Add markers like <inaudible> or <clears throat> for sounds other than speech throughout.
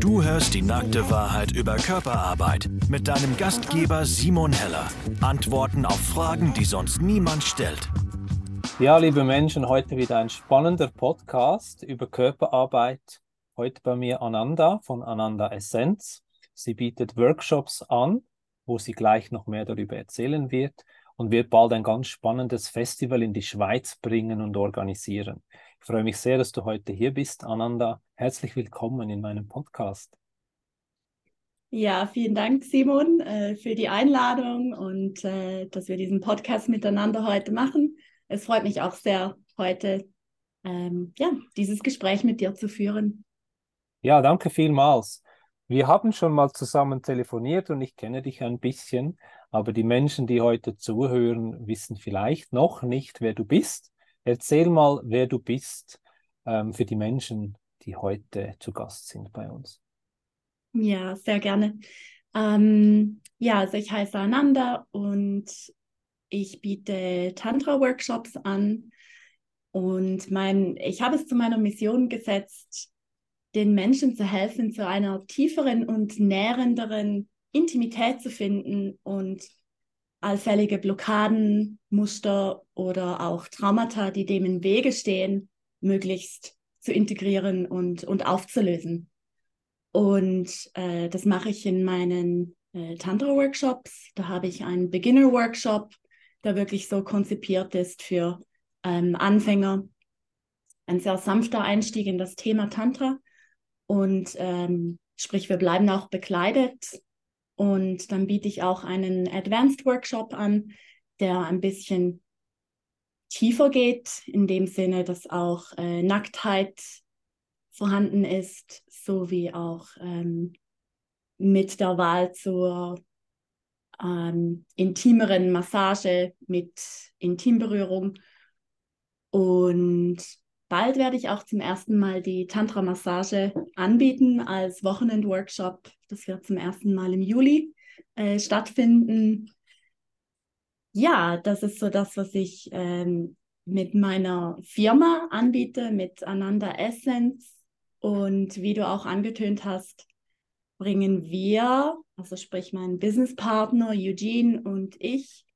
Du hörst die nackte Wahrheit über Körperarbeit mit deinem Gastgeber Simon Heller. Antworten auf Fragen, die sonst niemand stellt. Ja, liebe Menschen, heute wieder ein spannender Podcast über Körperarbeit. Heute bei mir Ananda von Ananda Essenz. Sie bietet Workshops an, wo sie gleich noch mehr darüber erzählen wird und wird bald ein ganz spannendes Festival in die Schweiz bringen und organisieren. Ich freue mich sehr, dass du heute hier bist, Ananda. Herzlich willkommen in meinem Podcast. Ja, vielen Dank, Simon, äh, für die Einladung und äh, dass wir diesen Podcast miteinander heute machen. Es freut mich auch sehr, heute ähm, ja, dieses Gespräch mit dir zu führen. Ja, danke vielmals. Wir haben schon mal zusammen telefoniert und ich kenne dich ein bisschen, aber die Menschen, die heute zuhören, wissen vielleicht noch nicht, wer du bist. Erzähl mal, wer du bist ähm, für die Menschen, die heute zu Gast sind bei uns. Ja, sehr gerne. Ähm, ja, also ich heiße Ananda und ich biete Tantra-Workshops an. Und mein, ich habe es zu meiner Mission gesetzt, den Menschen zu helfen, zu einer tieferen und nährenderen Intimität zu finden und allfällige Blockaden, Muster oder auch Traumata, die dem im Wege stehen, möglichst zu integrieren und, und aufzulösen. Und äh, das mache ich in meinen äh, Tantra-Workshops. Da habe ich einen Beginner-Workshop, der wirklich so konzipiert ist für ähm, Anfänger. Ein sehr sanfter Einstieg in das Thema Tantra. Und ähm, sprich, wir bleiben auch bekleidet und dann biete ich auch einen Advanced Workshop an, der ein bisschen tiefer geht, in dem Sinne, dass auch äh, Nacktheit vorhanden ist, sowie auch ähm, mit der Wahl zur ähm, intimeren Massage mit Intimberührung. Und Bald werde ich auch zum ersten Mal die Tantra-Massage anbieten als Wochenend-Workshop. Das wird zum ersten Mal im Juli äh, stattfinden. Ja, das ist so das, was ich ähm, mit meiner Firma anbiete, mit Ananda Essence. Und wie du auch angetönt hast, bringen wir, also sprich mein Businesspartner Eugene und ich,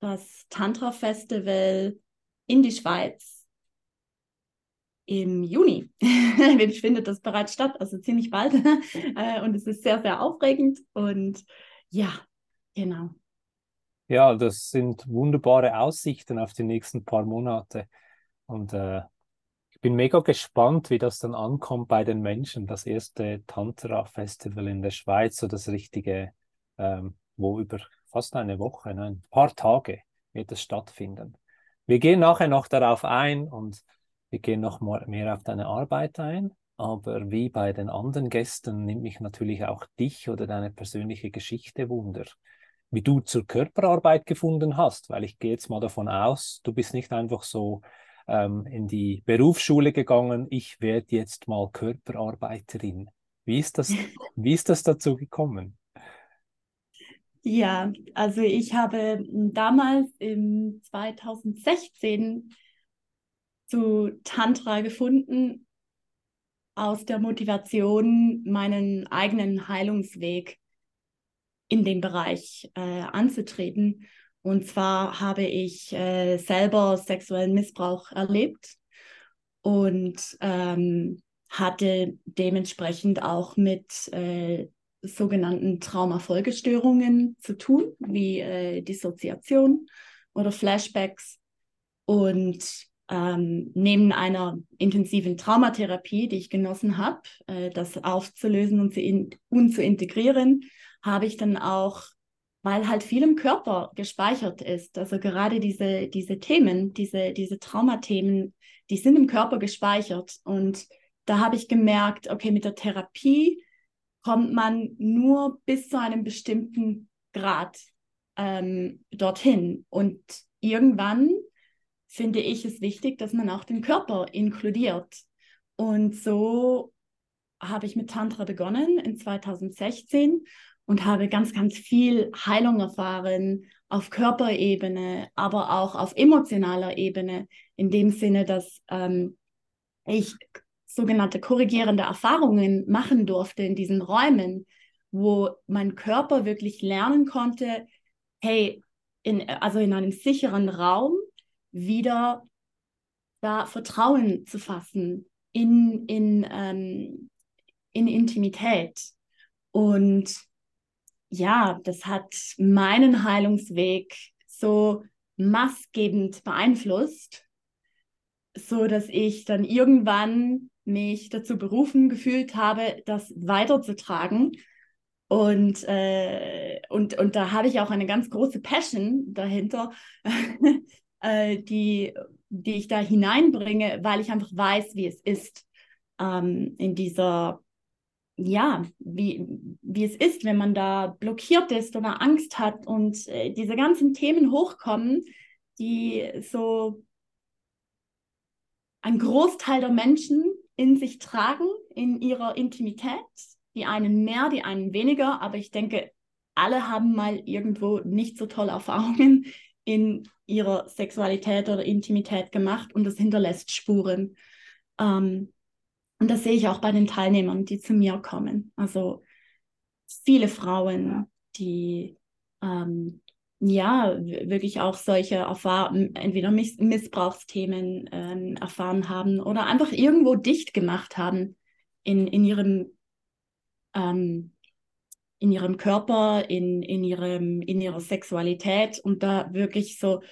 das Tantra Festival in die Schweiz im Juni. <laughs> findet das bereits statt, also ziemlich bald. <laughs> Äh, und es ist sehr, sehr aufregend. Und ja, genau. Ja, das sind wunderbare Aussichten auf die nächsten paar Monate. Und äh, ich bin mega gespannt, wie das dann ankommt bei den Menschen. Das erste Tantra-Festival in der Schweiz, so das richtige, ähm, wo über fast eine Woche, ein paar Tage wird es stattfinden. Wir gehen nachher noch darauf ein und wir gehen noch mal mehr auf deine Arbeit ein, aber wie bei den anderen Gästen nimmt mich natürlich auch dich oder deine persönliche Geschichte wunder, wie du zur Körperarbeit gefunden hast, weil ich gehe jetzt mal davon aus, du bist nicht einfach so ähm, in die Berufsschule gegangen, ich werde jetzt mal Körperarbeiterin. Wie ist das, <laughs> wie ist das dazu gekommen? Ja, also ich habe damals im 2016 zu Tantra gefunden aus der Motivation, meinen eigenen Heilungsweg in dem Bereich äh, anzutreten. Und zwar habe ich äh, selber sexuellen Missbrauch erlebt und ähm, hatte dementsprechend auch mit äh, sogenannten Traumafolgestörungen zu tun, wie äh, Dissoziation oder Flashbacks. Und ähm, neben einer intensiven Traumatherapie, die ich genossen habe, äh, das aufzulösen und zu, in, und zu integrieren, habe ich dann auch, weil halt viel im Körper gespeichert ist, also gerade diese, diese Themen, diese, diese Traumathemen, die sind im Körper gespeichert. Und da habe ich gemerkt, okay, mit der Therapie kommt man nur bis zu einem bestimmten Grad ähm, dorthin. Und irgendwann finde ich es wichtig, dass man auch den Körper inkludiert. Und so habe ich mit Tantra begonnen in 2016 und habe ganz, ganz viel Heilung erfahren auf Körperebene, aber auch auf emotionaler Ebene, in dem Sinne, dass ähm, ich sogenannte korrigierende Erfahrungen machen durfte in diesen Räumen, wo mein Körper wirklich lernen konnte, hey, in, also in einem sicheren Raum wieder da Vertrauen zu fassen in, in, ähm, in Intimität. Und ja, das hat meinen Heilungsweg so maßgebend beeinflusst, so dass ich dann irgendwann mich dazu berufen gefühlt habe, das weiterzutragen. Und, äh, und, und da habe ich auch eine ganz große Passion dahinter, <laughs> äh, die, die ich da hineinbringe, weil ich einfach weiß, wie es ist, ähm, in dieser, ja, wie, wie es ist, wenn man da blockiert ist oder Angst hat und äh, diese ganzen Themen hochkommen, die so ein Großteil der Menschen in sich tragen, in ihrer Intimität. Die einen mehr, die einen weniger, aber ich denke, alle haben mal irgendwo nicht so tolle Erfahrungen in ihrer Sexualität oder Intimität gemacht und das hinterlässt Spuren. Ähm, und das sehe ich auch bei den Teilnehmern, die zu mir kommen. Also viele Frauen, die ähm, ja wirklich auch solche Erfahrungen, entweder Miss Missbrauchsthemen ähm, erfahren haben oder einfach irgendwo dicht gemacht haben in, in ihrem ähm, in ihrem Körper, in, in, ihrem, in ihrer Sexualität und da wirklich so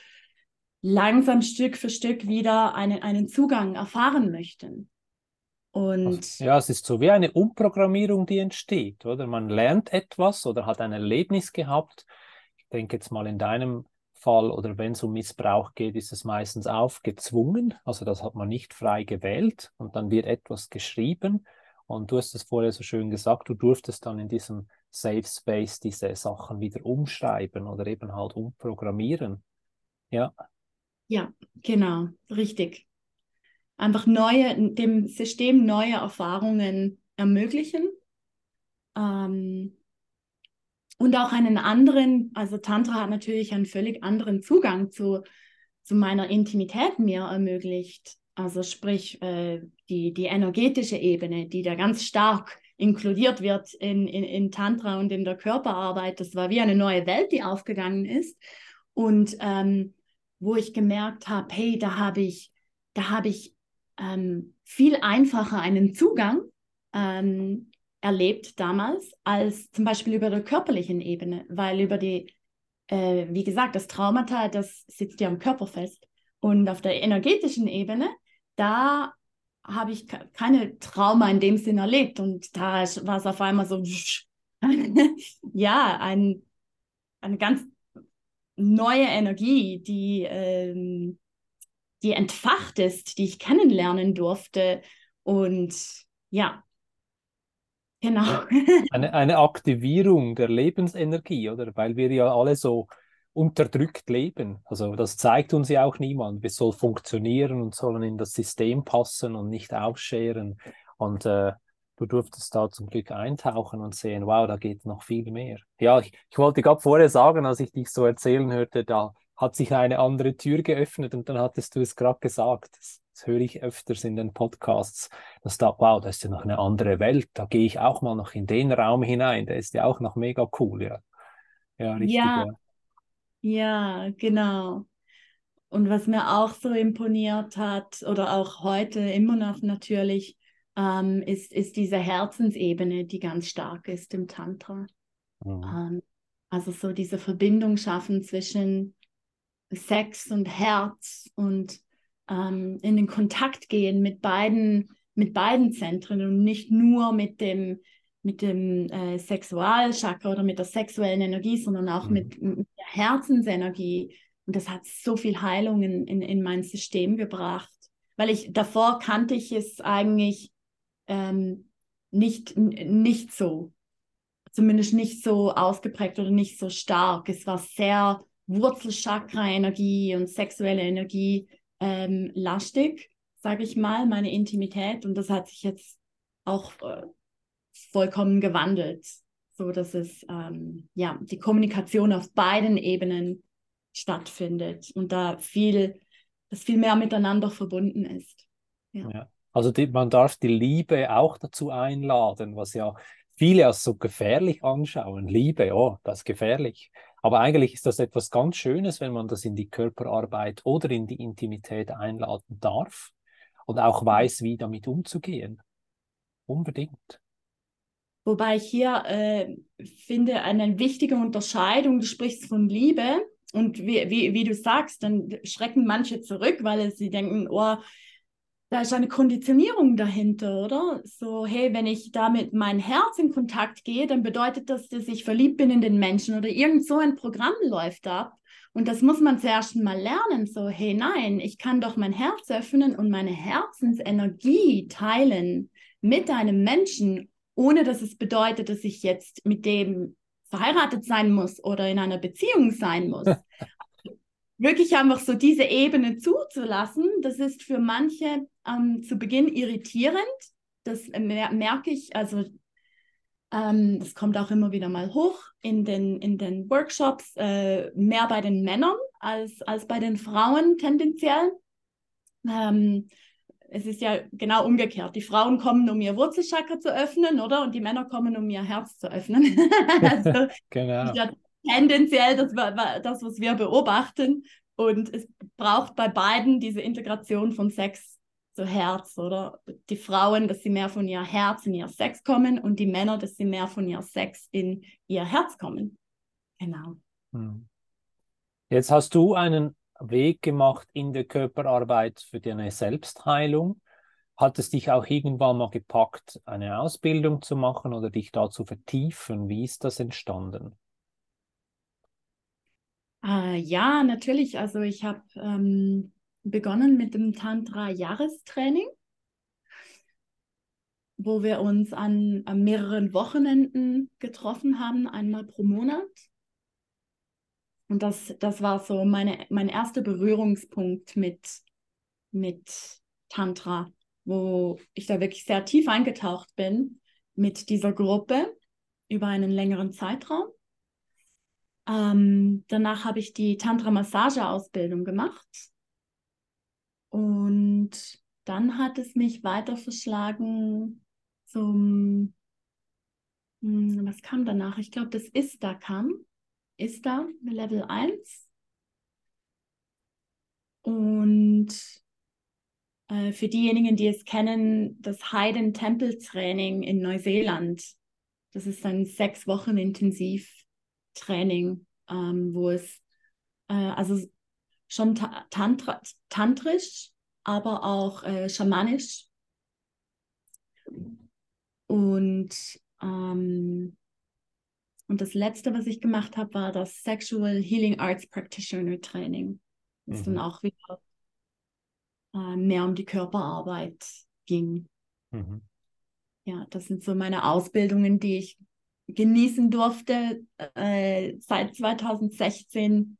langsam Stück für Stück wieder eine, einen Zugang erfahren möchten. Und ja, es ist so wie eine Umprogrammierung, die entsteht, oder? Man lernt etwas oder hat ein Erlebnis gehabt. Ich denke jetzt mal in deinem Fall oder wenn es um Missbrauch geht, ist es meistens aufgezwungen. Also das hat man nicht frei gewählt und dann wird etwas geschrieben. Und du hast es vorher so schön gesagt, du durftest dann in diesem Safe Space diese Sachen wieder umschreiben oder eben halt umprogrammieren. Ja. Ja, genau, richtig. Einfach neue, dem System neue Erfahrungen ermöglichen. Ähm, und auch einen anderen, also Tantra hat natürlich einen völlig anderen Zugang zu, zu meiner Intimität mir ermöglicht. Also sprich, äh, die, die energetische Ebene, die da ganz stark inkludiert wird in, in, in Tantra und in der Körperarbeit. Das war wie eine neue Welt, die aufgegangen ist. Und ähm, wo ich gemerkt habe, hey, da habe ich, da habe ich ähm, viel einfacher einen Zugang ähm, erlebt damals als zum Beispiel über der körperlichen Ebene, weil über die, äh, wie gesagt, das Traumata, das sitzt ja am Körper fest. Und auf der energetischen Ebene, da habe ich keine Trauma in dem Sinn erlebt. Und da war es auf einmal so, <laughs> ja, ein, eine ganz neue Energie, die, ähm, die entfacht ist, die ich kennenlernen durfte. Und ja, genau. Eine, eine Aktivierung der Lebensenergie, oder? Weil wir ja alle so unterdrückt leben. Also das zeigt uns ja auch niemand. Wir sollen funktionieren und sollen in das System passen und nicht ausscheren. Und äh, du durftest da zum Glück eintauchen und sehen, wow, da geht noch viel mehr. Ja, ich, ich wollte gerade vorher sagen, als ich dich so erzählen hörte, da hat sich eine andere Tür geöffnet und dann hattest du es gerade gesagt. Das, das höre ich öfters in den Podcasts, dass da, wow, da ist ja noch eine andere Welt. Da gehe ich auch mal noch in den Raum hinein. Der ist ja auch noch mega cool, ja. Ja, richtig. Ja, ja. Ja, genau. Und was mir auch so imponiert hat oder auch heute immer noch natürlich, ähm, ist, ist diese Herzensebene, die ganz stark ist im Tantra. Mhm. Ähm, also so diese Verbindung schaffen zwischen Sex und Herz und ähm, in den Kontakt gehen mit beiden, mit beiden Zentren und nicht nur mit dem mit dem äh, Sexualchakra oder mit der sexuellen Energie, sondern auch mhm. mit, mit, der Herzensenergie. Und das hat so viel Heilung in, in, in mein System gebracht. Weil ich davor kannte ich es eigentlich ähm, nicht, nicht so. Zumindest nicht so ausgeprägt oder nicht so stark. Es war sehr Wurzelchakra-Energie und sexuelle Energie ähm, lastig, sage ich mal, meine Intimität. Und das hat sich jetzt auch äh, vollkommen gewandelt, so dass es ähm, ja die Kommunikation auf beiden Ebenen stattfindet und da viel, das viel mehr miteinander verbunden ist. Ja. ja. Also die, man darf die Liebe auch dazu einladen, was ja viele als so gefährlich anschauen. Liebe, oh, das ist gefährlich. Aber eigentlich ist das etwas ganz Schönes, wenn man das in die Körperarbeit oder in die Intimität einladen darf und auch weiß, wie damit umzugehen. Unbedingt. Wobei ich hier äh, finde eine wichtige Unterscheidung, du sprichst von Liebe und wie, wie, wie du sagst, dann schrecken manche zurück, weil sie denken, oh, da ist eine Konditionierung dahinter, oder? So, hey, wenn ich da mit meinem Herz in Kontakt gehe, dann bedeutet das, dass ich verliebt bin in den Menschen oder irgend so ein Programm läuft ab. Und das muss man zuerst mal lernen. So, hey, nein, ich kann doch mein Herz öffnen und meine Herzensenergie teilen mit einem Menschen, ohne dass es bedeutet, dass ich jetzt mit dem verheiratet sein muss oder in einer Beziehung sein muss. <laughs> wirklich einfach so diese Ebene zuzulassen, das ist für manche ähm, zu Beginn irritierend. Das mer merke ich, also ähm, das kommt auch immer wieder mal hoch in den, in den Workshops, äh, mehr bei den Männern als, als bei den Frauen tendenziell. Ähm, es ist ja genau umgekehrt. Die Frauen kommen, um ihr Wurzelchakra zu öffnen, oder? Und die Männer kommen, um ihr Herz zu öffnen. <laughs> also, genau. Ja, tendenziell das, das, was wir beobachten. Und es braucht bei beiden diese Integration von Sex zu Herz, oder? Die Frauen, dass sie mehr von ihr Herz in ihr Sex kommen und die Männer, dass sie mehr von ihr Sex in ihr Herz kommen. Genau. Hm. Jetzt hast du einen Weg gemacht in der Körperarbeit für deine Selbstheilung. Hat es dich auch irgendwann mal gepackt, eine Ausbildung zu machen oder dich da zu vertiefen? Wie ist das entstanden? Äh, ja, natürlich. Also ich habe ähm, begonnen mit dem Tantra-Jahrestraining, wo wir uns an, an mehreren Wochenenden getroffen haben, einmal pro Monat. Und das, das war so meine, mein erster Berührungspunkt mit, mit Tantra, wo ich da wirklich sehr tief eingetaucht bin mit dieser Gruppe über einen längeren Zeitraum. Ähm, danach habe ich die Tantra-Massage-Ausbildung gemacht. Und dann hat es mich weiter verschlagen zum, hm, was kam danach? Ich glaube, das Ista kam. Ista, Level 1. Und äh, für diejenigen, die es kennen, das Hayden Temple Training in Neuseeland. Das ist ein sechs Wochen intensiv Training, ähm, wo es äh, also schon ta tantra tantrisch, aber auch äh, schamanisch. Und, ähm, und das letzte, was ich gemacht habe, war das Sexual Healing Arts Practitioner Training. Das mhm. dann auch wieder äh, mehr um die Körperarbeit ging. Mhm. Ja, das sind so meine Ausbildungen, die ich genießen durfte äh, seit 2016.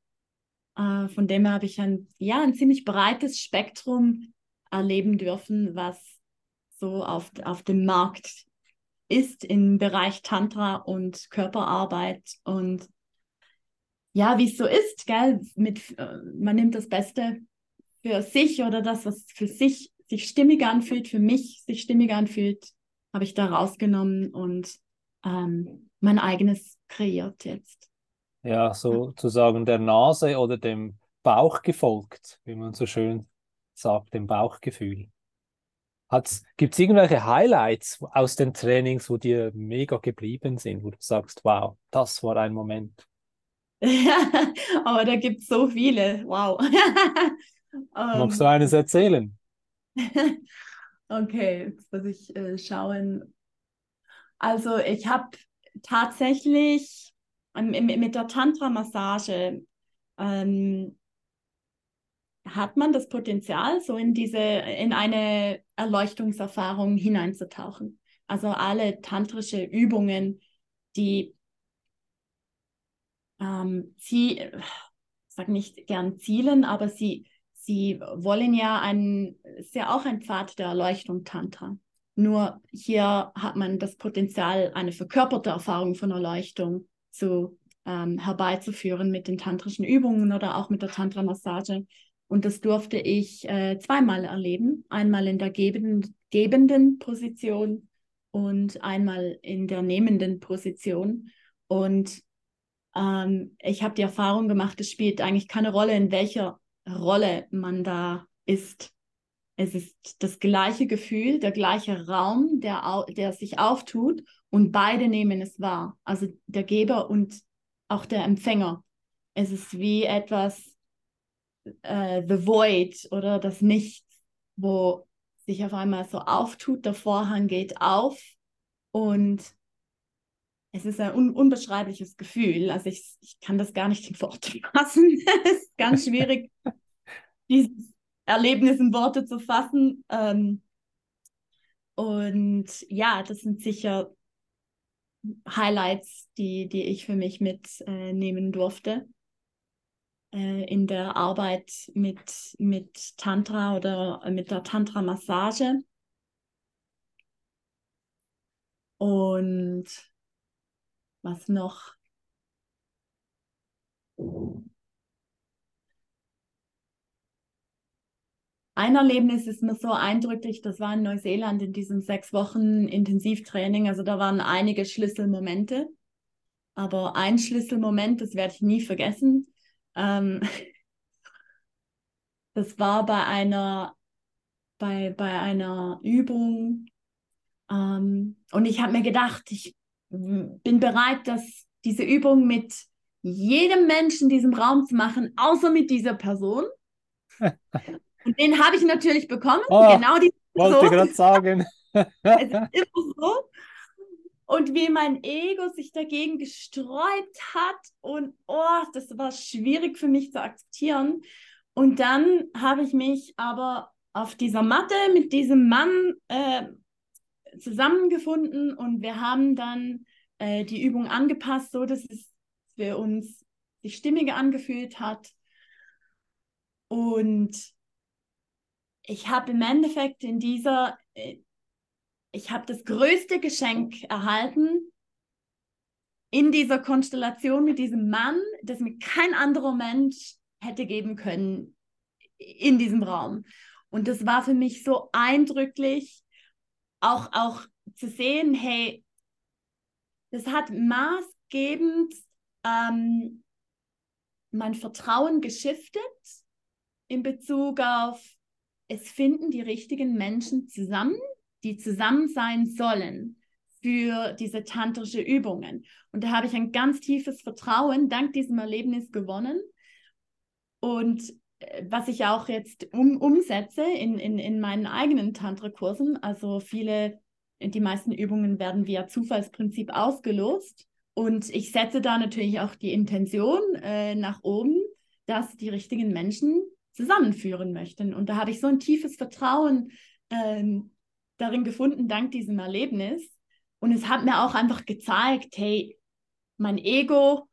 Äh, von dem her habe ich ein, ja, ein ziemlich breites Spektrum erleben dürfen, was so auf, auf dem Markt ist im Bereich Tantra und Körperarbeit. Und ja, wie es so ist, gell, mit, äh, man nimmt das Beste für sich oder das, was für sich sich stimmig anfühlt, für mich sich stimmig anfühlt, habe ich da rausgenommen und ähm, mein eigenes kreiert jetzt. Ja, sozusagen der Nase oder dem Bauch gefolgt, wie man so schön sagt, dem Bauchgefühl. Gibt es irgendwelche Highlights aus den Trainings, wo dir mega geblieben sind, wo du sagst, wow, das war ein Moment? <laughs> aber da gibt es so viele. Wow. <laughs> Magst du eines erzählen? <laughs> okay, jetzt muss ich äh, schauen. Also ich habe tatsächlich ähm, mit der Tantra-Massage ähm, hat man das Potenzial, so in diese, in eine Erleuchtungserfahrung hineinzutauchen. Also alle tantrische Übungen, die ähm, sie, ich sage nicht gern zielen, aber sie, sie wollen ja ein, ist ja auch ein Pfad der Erleuchtung Tantra. Nur hier hat man das Potenzial, eine verkörperte Erfahrung von Erleuchtung zu ähm, herbeizuführen mit den tantrischen Übungen oder auch mit der Tantra-Massage. Und das durfte ich äh, zweimal erleben. Einmal in der gebenden, gebenden Position und einmal in der nehmenden Position. Und ähm, ich habe die Erfahrung gemacht, es spielt eigentlich keine Rolle, in welcher Rolle man da ist. Es ist das gleiche Gefühl, der gleiche Raum, der, der sich auftut und beide nehmen es wahr. Also der Geber und auch der Empfänger. Es ist wie etwas, äh, The Void oder das Nichts, wo sich auf einmal so auftut, der Vorhang geht auf und es ist ein un unbeschreibliches Gefühl. Also ich, ich kann das gar nicht in Worte <laughs> fassen. es ist ganz schwierig, <laughs> dieses Erlebnis in Worte zu fassen. Ähm, und ja, das sind sicher Highlights, die, die ich für mich mitnehmen durfte äh, in der Arbeit mit, mit Tantra oder mit der Tantra-Massage. Und was noch? Ein Erlebnis ist mir so eindrücklich, das war in Neuseeland in diesem sechs Wochen Intensivtraining. Also da waren einige Schlüsselmomente. Aber ein Schlüsselmoment, das werde ich nie vergessen. Ähm, <laughs> das war bei einer, bei, bei einer Übung. Ähm, und ich habe mir gedacht, ich bin bereit, dass diese Übung mit jedem Menschen in diesem Raum zu machen, außer mit dieser Person. <laughs> Und den habe ich natürlich bekommen. Oh, genau die Person. Wollte gerade sagen. <laughs> es ist immer so. Und wie mein Ego sich dagegen gesträubt hat und oh, das war schwierig für mich zu akzeptieren. Und dann habe ich mich aber auf dieser Matte mit diesem Mann äh, zusammengefunden und wir haben dann äh, die Übung angepasst, so dass es für uns sich stimmiger angefühlt hat. Und ich habe im Endeffekt in dieser, äh, ich habe das größte Geschenk erhalten in dieser Konstellation mit diesem Mann, das mir kein anderer Mensch hätte geben können in diesem Raum. Und das war für mich so eindrücklich, auch, auch zu sehen, hey, das hat maßgebend ähm, mein Vertrauen geschiftet in Bezug auf, es finden die richtigen Menschen zusammen, die zusammen sein sollen für diese tantrische Übungen. Und da habe ich ein ganz tiefes Vertrauen dank diesem Erlebnis gewonnen. Und was ich auch jetzt um, umsetze in, in, in meinen eigenen Tantra-Kursen. Also viele, die meisten Übungen werden via Zufallsprinzip ausgelost. Und ich setze da natürlich auch die Intention äh, nach oben, dass die richtigen Menschen zusammenführen möchten. Und da habe ich so ein tiefes Vertrauen ähm, darin gefunden, dank diesem Erlebnis. Und es hat mir auch einfach gezeigt, hey, mein Ego,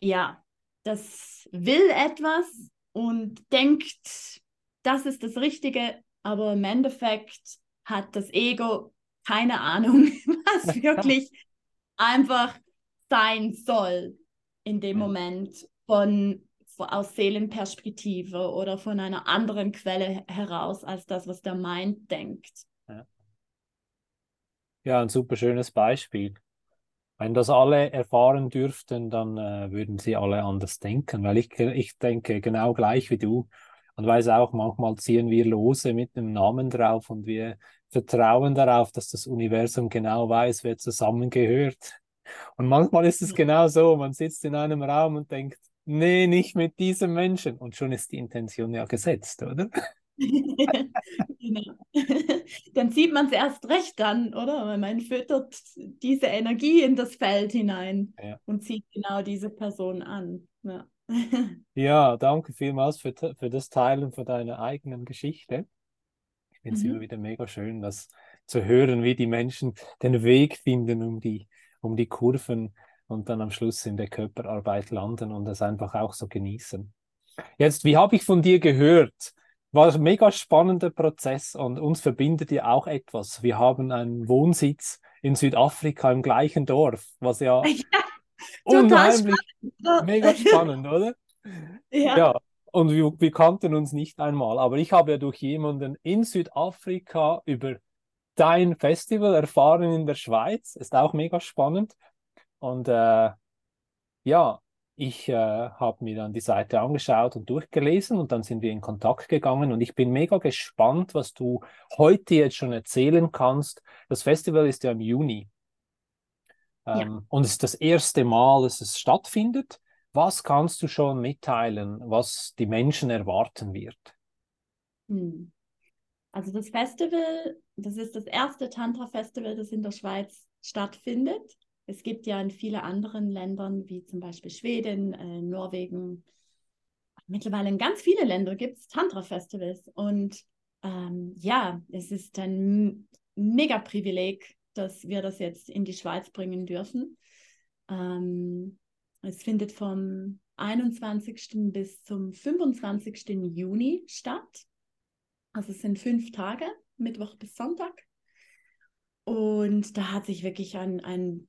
ja, das will etwas, und denkt, das ist das Richtige, aber im Endeffekt hat das Ego keine Ahnung, <laughs> was wirklich einfach sein soll in dem Moment von, von aus Seelenperspektive oder von einer anderen Quelle heraus als das, was der Mind denkt. Ja, ein super schönes Beispiel. Wenn das alle erfahren dürften, dann äh, würden sie alle anders denken, weil ich, ich denke genau gleich wie du und weiß auch, manchmal ziehen wir Lose mit einem Namen drauf und wir vertrauen darauf, dass das Universum genau weiß, wer zusammengehört. Und manchmal ist es genau so, man sitzt in einem Raum und denkt, nee, nicht mit diesem Menschen. Und schon ist die Intention ja gesetzt, oder? <laughs> genau. <laughs> Dann sieht man es erst recht dann, oder? Weil man füttert diese Energie in das Feld hinein ja. und zieht genau diese Person an. Ja, <laughs> ja danke vielmals für, für das Teilen von deiner eigenen Geschichte. Ich finde es mhm. immer wieder mega schön, das zu hören, wie die Menschen den Weg finden, um die, um die Kurven und dann am Schluss in der Körperarbeit landen und das einfach auch so genießen. Jetzt, wie habe ich von dir gehört? War ein mega spannender Prozess und uns verbindet ja auch etwas. Wir haben einen Wohnsitz in Südafrika im gleichen Dorf, was ja, <laughs> ja unheimlich spannend. mega <laughs> spannend, oder? Ja. ja. und wir, wir kannten uns nicht einmal, aber ich habe ja durch jemanden in Südafrika über dein Festival erfahren in der Schweiz. Ist auch mega spannend. Und äh, ja, ich äh, habe mir dann die Seite angeschaut und durchgelesen und dann sind wir in Kontakt gegangen und ich bin mega gespannt, was du heute jetzt schon erzählen kannst. Das Festival ist ja im Juni ähm, ja. und es ist das erste Mal, dass es stattfindet. Was kannst du schon mitteilen, was die Menschen erwarten wird? Hm. Also das Festival, das ist das erste Tantra-Festival, das in der Schweiz stattfindet. Es gibt ja in vielen anderen Ländern, wie zum Beispiel Schweden, äh, Norwegen, mittlerweile in ganz viele Länder gibt es Tantra-Festivals. Und ähm, ja, es ist ein mega Privileg, dass wir das jetzt in die Schweiz bringen dürfen. Ähm, es findet vom 21. bis zum 25. Juni statt. Also es sind fünf Tage, Mittwoch bis Sonntag. Und da hat sich wirklich ein, ein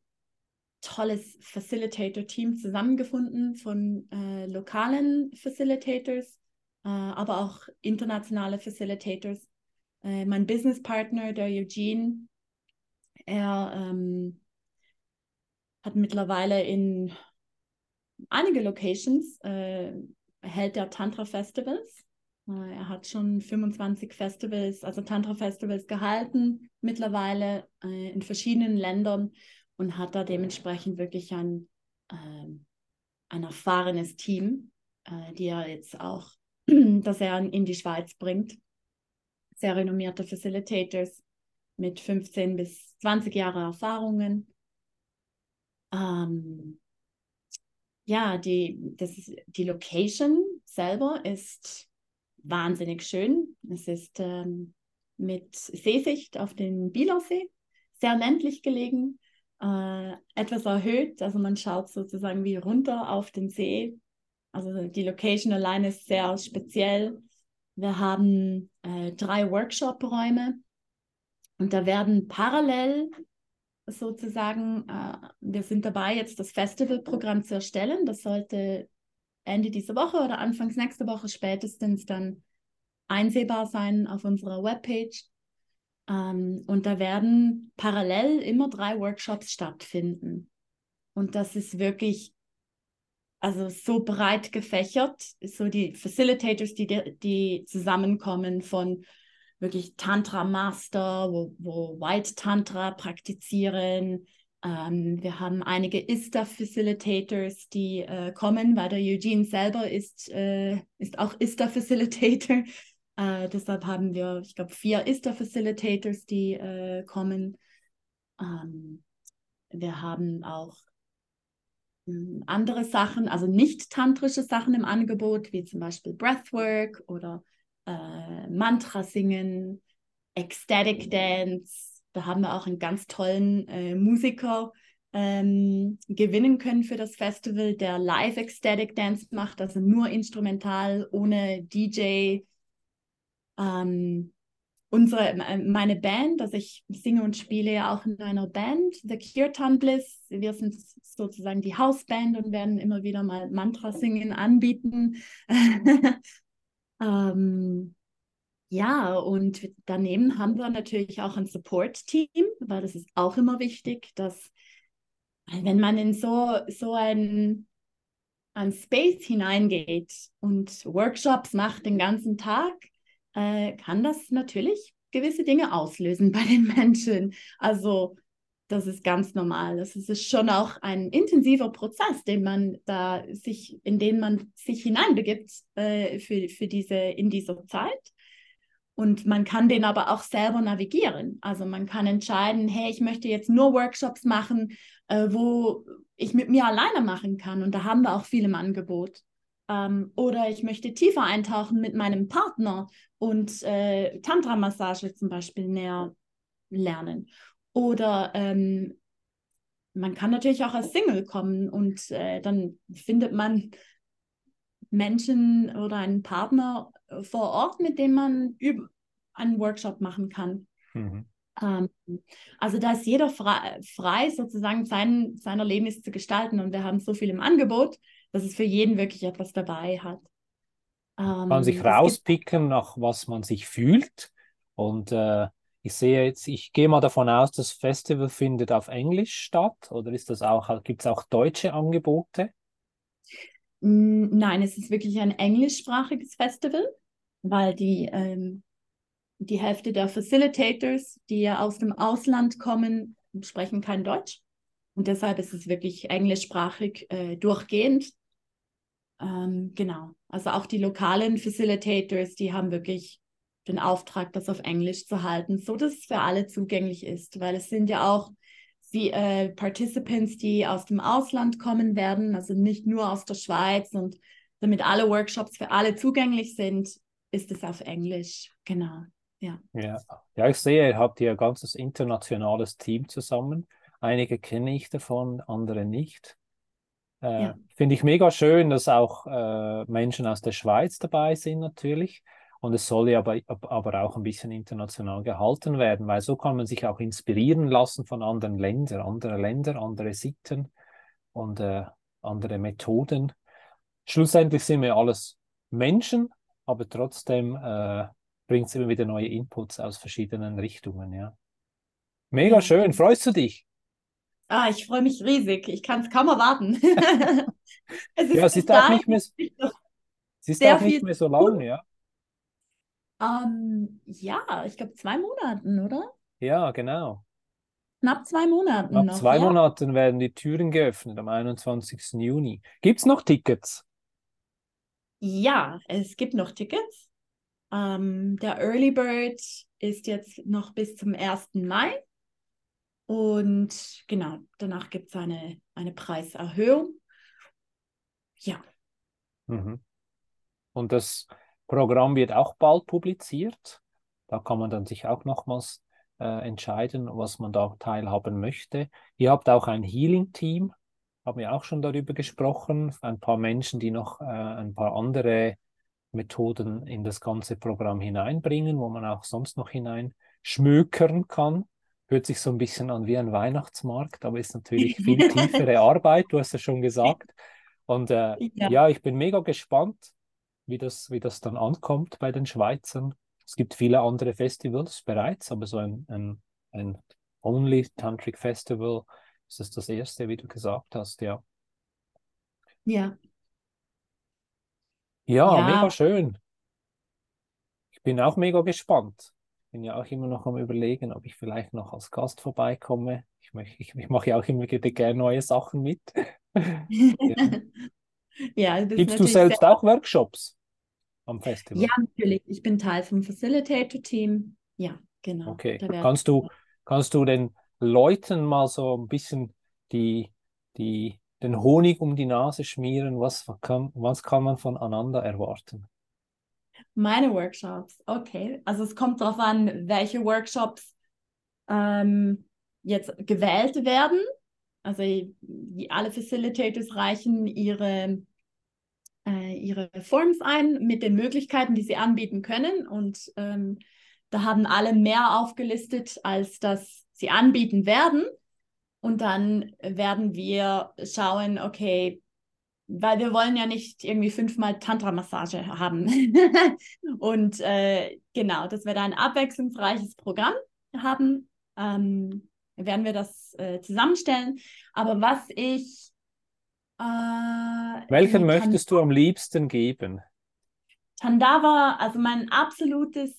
tolles Facilitator-Team zusammengefunden von äh, lokalen Facilitators, äh, aber auch internationale Facilitators. Äh, mein Businesspartner, der Eugene, er ähm, hat mittlerweile in einige Locations, äh, hält er Tantra-Festivals. Äh, er hat schon 25 Festivals, also Tantra-Festivals gehalten, mittlerweile äh, in verschiedenen Ländern und hat da dementsprechend wirklich ein, ähm, ein erfahrenes Team, äh, die er jetzt auch, <clears throat> dass er in die Schweiz bringt. Sehr renommierte Facilitators mit 15 bis 20 Jahre Erfahrungen. Ähm, ja, die, das ist, die Location selber ist wahnsinnig schön. Es ist ähm, mit Seesicht auf den Bielersee, sehr ländlich gelegen äh, etwas erhöht. Also man schaut sozusagen wie runter auf den See. Also die Location allein ist sehr speziell. Wir haben äh, drei Workshop-Räume und da werden parallel sozusagen, äh, wir sind dabei, jetzt das Festivalprogramm zu erstellen. Das sollte Ende dieser Woche oder Anfangs nächste Woche spätestens dann einsehbar sein auf unserer Webpage. Ähm, und da werden parallel immer drei Workshops stattfinden. Und das ist wirklich also so breit gefächert, so die Facilitators, die, die zusammenkommen von wirklich Tantra Master, wo, wo White Tantra praktizieren. Ähm, wir haben einige ISTA Facilitators, die äh, kommen, weil der Eugene selber ist, äh, ist auch ISTA Facilitator. Äh, deshalb haben wir, ich glaube, vier ISTA-Facilitators, die äh, kommen. Ähm, wir haben auch hm, andere Sachen, also nicht tantrische Sachen im Angebot, wie zum Beispiel Breathwork oder äh, Mantra singen, Ecstatic Dance. Da haben wir auch einen ganz tollen äh, Musiker ähm, gewinnen können für das Festival, der live Ecstatic Dance macht, also nur instrumental, ohne DJ, ähm, unsere, meine Band, also ich singe und spiele ja auch in einer Band, The Kirtan Bliss. Wir sind sozusagen die Hausband und werden immer wieder mal Mantra singen anbieten. <laughs> ähm, ja, und daneben haben wir natürlich auch ein Support-Team, weil das ist auch immer wichtig, dass wenn man in so, so ein, ein Space hineingeht und Workshops macht den ganzen Tag, äh, kann das natürlich gewisse Dinge auslösen <laughs> bei den Menschen. Also das ist ganz normal. Das ist schon auch ein intensiver Prozess, den man da sich, in den man sich hineinbegibt äh, für, für diese, in dieser Zeit. Und man kann den aber auch selber navigieren. Also man kann entscheiden, hey, ich möchte jetzt nur Workshops machen, äh, wo ich mit mir alleine machen kann. Und da haben wir auch viel im Angebot. Ähm, oder ich möchte tiefer eintauchen mit meinem Partner und äh, Tantra-Massage zum Beispiel näher lernen. Oder ähm, man kann natürlich auch als Single kommen und äh, dann findet man Menschen oder einen Partner vor Ort, mit dem man einen Workshop machen kann. Mhm. Ähm, also da ist jeder frei, frei sozusagen sein, sein Erlebnis zu gestalten und wir haben so viel im Angebot, dass es für jeden wirklich etwas dabei hat. Man kann sich Ähm, rauspicken, nach was man sich fühlt. Und äh, ich sehe jetzt, ich gehe mal davon aus, das Festival findet auf Englisch statt, oder ist das auch, gibt es auch deutsche Angebote? Mm, Nein, es ist wirklich ein englischsprachiges Festival, weil die, ähm, die Hälfte der Facilitators, die ja aus dem Ausland kommen, sprechen kein Deutsch. Und deshalb ist es wirklich englischsprachig äh, durchgehend. Ähm, genau. Also auch die lokalen Facilitators, die haben wirklich den Auftrag, das auf Englisch zu halten, so dass es für alle zugänglich ist, weil es sind ja auch die äh, Participants, die aus dem Ausland kommen werden, also nicht nur aus der Schweiz und damit alle Workshops für alle zugänglich sind, ist es auf Englisch. Genau. Ja. Ja, ja, ich sehe, ihr habt hier ein ganzes internationales Team zusammen. Einige kenne ich davon, andere nicht. Äh, Ja. finde ich mega schön, dass auch äh, Menschen aus der Schweiz dabei sind natürlich. Und es soll ja aber, aber auch ein bisschen international gehalten werden, weil so kann man sich auch inspirieren lassen von anderen Ländern, andere Länder, andere Sitten und äh, andere Methoden. Schlussendlich sind wir alles Menschen, aber trotzdem äh, bringt es immer wieder neue Inputs aus verschiedenen Richtungen, ja. Mega schön, freust du dich? Ah, ich freue mich riesig. Ich kann es kaum erwarten. es <laughs> Ja, es ist auch nicht mehr, es ist auch nicht mehr so lang, ja. Ähm, ja, ich glaube zwei Monaten, oder? Ja, genau. Knapp zwei Monaten Nach noch, zwei ja. Monaten werden die Türen geöffnet, am 21. Juni. Gibt es noch Tickets? Ja, es gibt noch Tickets. Ähm, der Early Bird ist jetzt noch bis zum 1. Mai. Und genau, danach gibt es eine, eine Preiserhöhung. Ja, Mhm. Und das Programm wird auch bald publiziert. Da kann man dann sich auch nochmals äh, entscheiden, was man da teilhaben möchte. Ihr habt auch ein Healing-Team, haben wir auch schon darüber gesprochen. Ein paar Menschen, die noch äh, ein paar andere Methoden in das ganze Programm hineinbringen, wo man auch sonst noch hineinschmökern kann. Hört sich so ein bisschen an wie ein Weihnachtsmarkt, aber ist natürlich <laughs> viel tiefere Arbeit, du hast ja schon gesagt. Und äh, Ja. ja, ich bin mega gespannt, wie das, wie das dann ankommt bei den Schweizern. Es gibt viele andere Festivals bereits, aber so ein, ein, ein Only Tantric Festival ist das das erste, wie du gesagt hast, ja. ja. Ja, Ja. mega schön. Ich bin auch mega gespannt. Bin ja auch immer noch am Überlegen, ob ich vielleicht noch als Gast vorbeikomme. Ich, möchte, ich, ich mache ja auch immer gerne neue Sachen mit. <laughs> Ja, ist Gibst du selbst auch Workshops am Festival? ja, natürlich. Ich bin Teil vom Facilitator-Team. Ja, genau. Okay. Kannst du, kannst du den Leuten mal so ein bisschen die, die, den Honig um die Nase schmieren? Was kann, was kann man voneinander erwarten? Meine Workshops, okay. Also es kommt darauf an, welche Workshops ähm, jetzt gewählt werden. Also alle Facilitators reichen ihre, äh, ihre Forms ein mit den Möglichkeiten, die sie anbieten können. Und ähm, da haben alle mehr aufgelistet, als das sie anbieten werden. Und dann werden wir schauen, okay, weil wir wollen ja nicht irgendwie fünfmal Tantra-Massage haben. <laughs> Und äh, genau, dass wir da ein abwechslungsreiches Programm haben, ähm, werden wir das äh, zusammenstellen. Aber was ich äh, Welchen möchtest du am liebsten geben? Tandava, also mein absolutes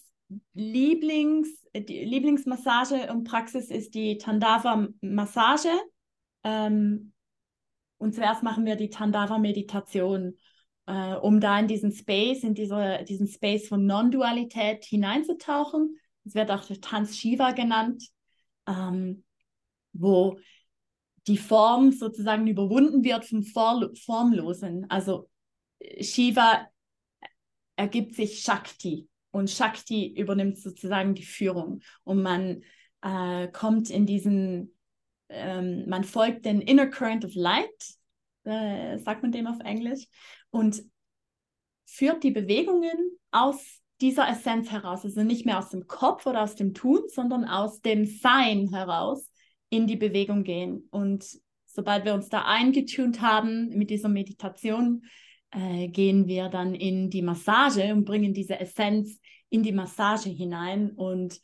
Lieblings, die Lieblingsmassage und Praxis ist die Tandava-Massage. Ähm, und zuerst machen wir die Tandava-Meditation, äh, um da in diesen Space, in diese, diesen Space von Non-Dualität hineinzutauchen. Es wird auch der Tanz Shiva genannt, ähm, wo die Form sozusagen überwunden wird vom For Formlosen. Also Shiva ergibt sich Shakti und Shakti übernimmt sozusagen die Führung und man äh, kommt in diesen, ähm, man folgt den Inner Current of Light, äh, sagt man dem auf Englisch, und führt die Bewegungen aus dieser Essenz heraus, also nicht mehr aus dem Kopf oder aus dem Tun, sondern aus dem Sein heraus in die Bewegung gehen. Und sobald wir uns da eingetunt haben mit dieser Meditation, äh, gehen wir dann in die Massage und bringen diese Essenz in die Massage hinein. Und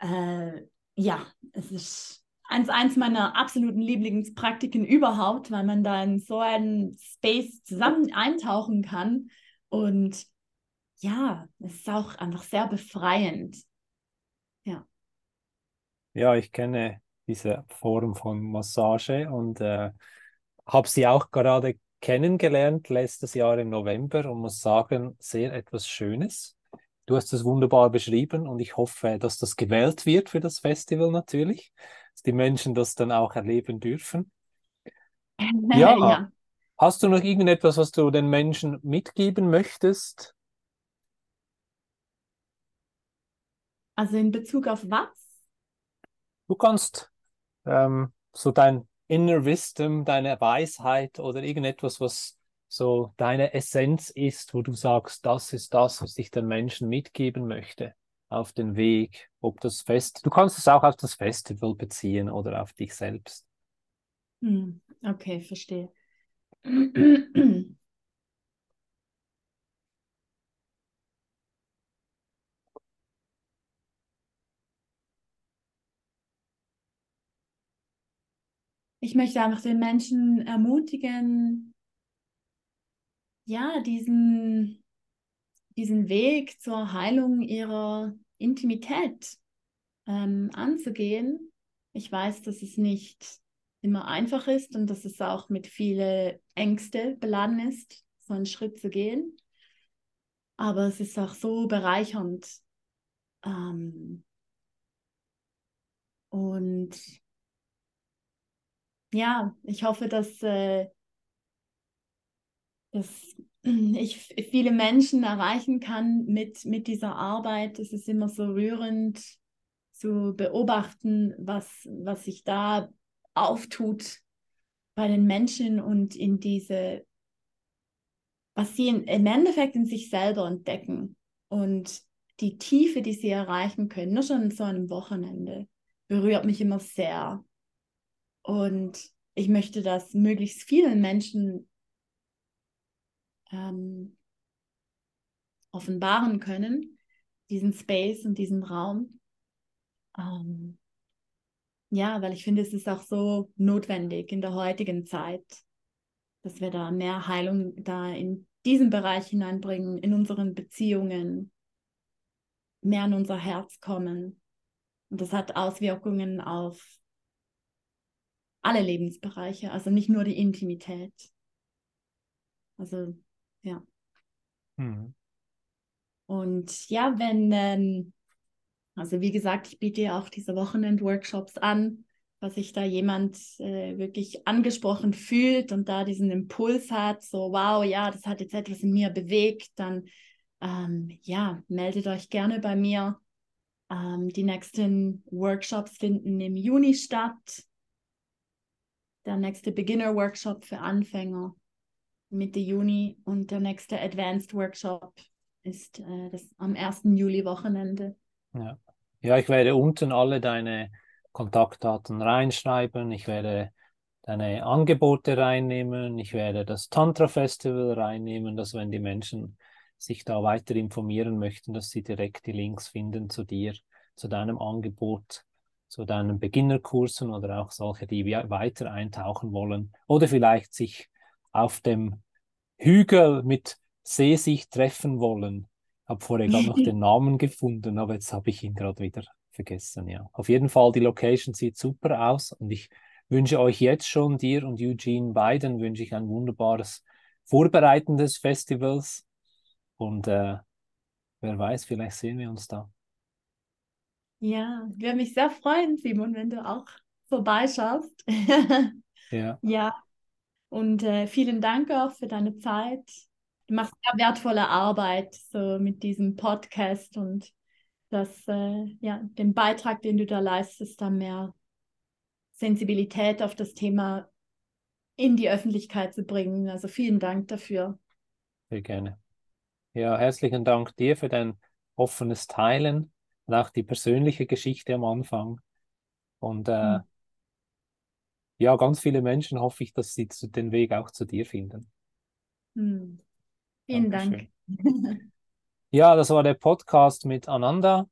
äh, ja, es ist eins, eins meiner absoluten Lieblingspraktiken überhaupt, weil man da in so einen Space zusammen eintauchen kann. Und ja, es ist auch einfach sehr befreiend. Ja. Ja, ich kenne diese Form von Massage und äh, habe sie auch gerade kennengelernt letztes Jahr im November und muss sagen, sehr etwas Schönes. Du hast es wunderbar beschrieben und ich hoffe, dass das gewählt wird für das Festival natürlich, die Menschen das dann auch erleben dürfen. <laughs> Ja, ja. Hast du noch irgendetwas, was du den Menschen mitgeben möchtest? Also in Bezug auf was? Du kannst ähm, so dein Inner Wisdom, deine Weisheit oder irgendetwas, was so deine Essenz ist, wo du sagst, das ist das, was ich den Menschen mitgeben möchte auf den Weg, ob das Fest, du kannst es auch auf das Festival beziehen oder auf dich selbst. Hm, okay, verstehe. ich möchte einfach den Menschen ermutigen, ja, diesen, diesen Weg zur Heilung ihrer Intimität ähm, anzugehen. Ich weiß, dass es nicht immer einfach ist und dass es auch mit vielen Ängste beladen ist, so einen Schritt zu gehen. Aber es ist auch so bereichernd. Ähm, und ja, ich hoffe, dass, äh, dass ich viele Menschen erreichen kann mit, mit dieser Arbeit. Es ist immer so rührend zu beobachten, was, was sich da auftut bei den Menschen und in diese, was sie in, im Endeffekt in sich selber entdecken und die Tiefe, die sie erreichen können, nur schon so einem Wochenende, berührt mich immer sehr. Und ich möchte das möglichst vielen Menschen ähm, offenbaren können, diesen Space und diesen Raum. Ähm, ja, weil ich finde, es ist auch so notwendig in der heutigen Zeit, dass wir da mehr Heilung da in diesen Bereich hineinbringen, in unseren Beziehungen, mehr in unser Herz kommen. Und das hat Auswirkungen auf alle Lebensbereiche, also nicht nur die Intimität. Also, ja. Mhm. Und ja, wenn, ähm, also wie gesagt, ich biete auch diese Wochenend-Workshops an, was sich da jemand äh, wirklich angesprochen fühlt und da diesen Impuls hat, so wow, ja, das hat jetzt etwas in mir bewegt, dann ähm, ja, meldet euch gerne bei mir. Ähm, die nächsten Workshops finden im Juni statt der nächste Beginner-Workshop für Anfänger Mitte Juni und der nächste Advanced Workshop ist äh, das am 1. Juli-Wochenende. Ja. ja, ich werde unten alle deine Kontaktdaten reinschreiben. Ich werde deine Angebote reinnehmen. Ich werde das Tantra Festival reinnehmen, dass wenn die Menschen sich da weiter informieren möchten, dass sie direkt die Links finden zu dir, zu deinem Angebot zu deinen Beginnerkursen oder auch solche, die weiter eintauchen wollen oder vielleicht sich auf dem Hügel mit Seesicht treffen wollen. Ich habe vorher gerade noch <laughs> den Namen gefunden, aber jetzt habe ich ihn gerade wieder vergessen. Ja, auf jeden Fall die Location sieht super aus und ich wünsche euch jetzt schon dir und Eugene beiden wünsche ich ein wunderbares vorbereitendes Festivals und äh, wer weiß, vielleicht sehen wir uns da. Ja, ich würde mich sehr freuen, Simon, wenn du auch vorbeischaust. <laughs> ja. Ja. Und äh, vielen Dank auch für deine Zeit. Du machst sehr wertvolle Arbeit so mit diesem Podcast und das, äh, ja, den Beitrag, den du da leistest, da mehr Sensibilität auf das Thema in die Öffentlichkeit zu bringen. Also vielen Dank dafür. Sehr gerne. Ja, herzlichen Dank dir für dein offenes Teilen und auch die persönliche Geschichte am Anfang. Und äh, mhm. Ja, ganz viele Menschen hoffe ich, dass sie den Weg auch zu dir finden. Mhm. Vielen Dank. <laughs> Ja, das war der Podcast mit Ananda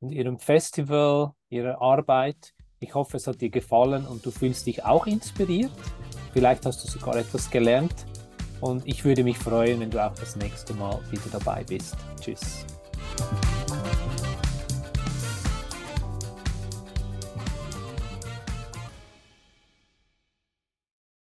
und ihrem Festival, ihrer Arbeit. Ich hoffe, es hat dir gefallen und du fühlst dich auch inspiriert. Vielleicht hast du sogar etwas gelernt. Und ich würde mich freuen, wenn du auch das nächste Mal wieder dabei bist. Tschüss.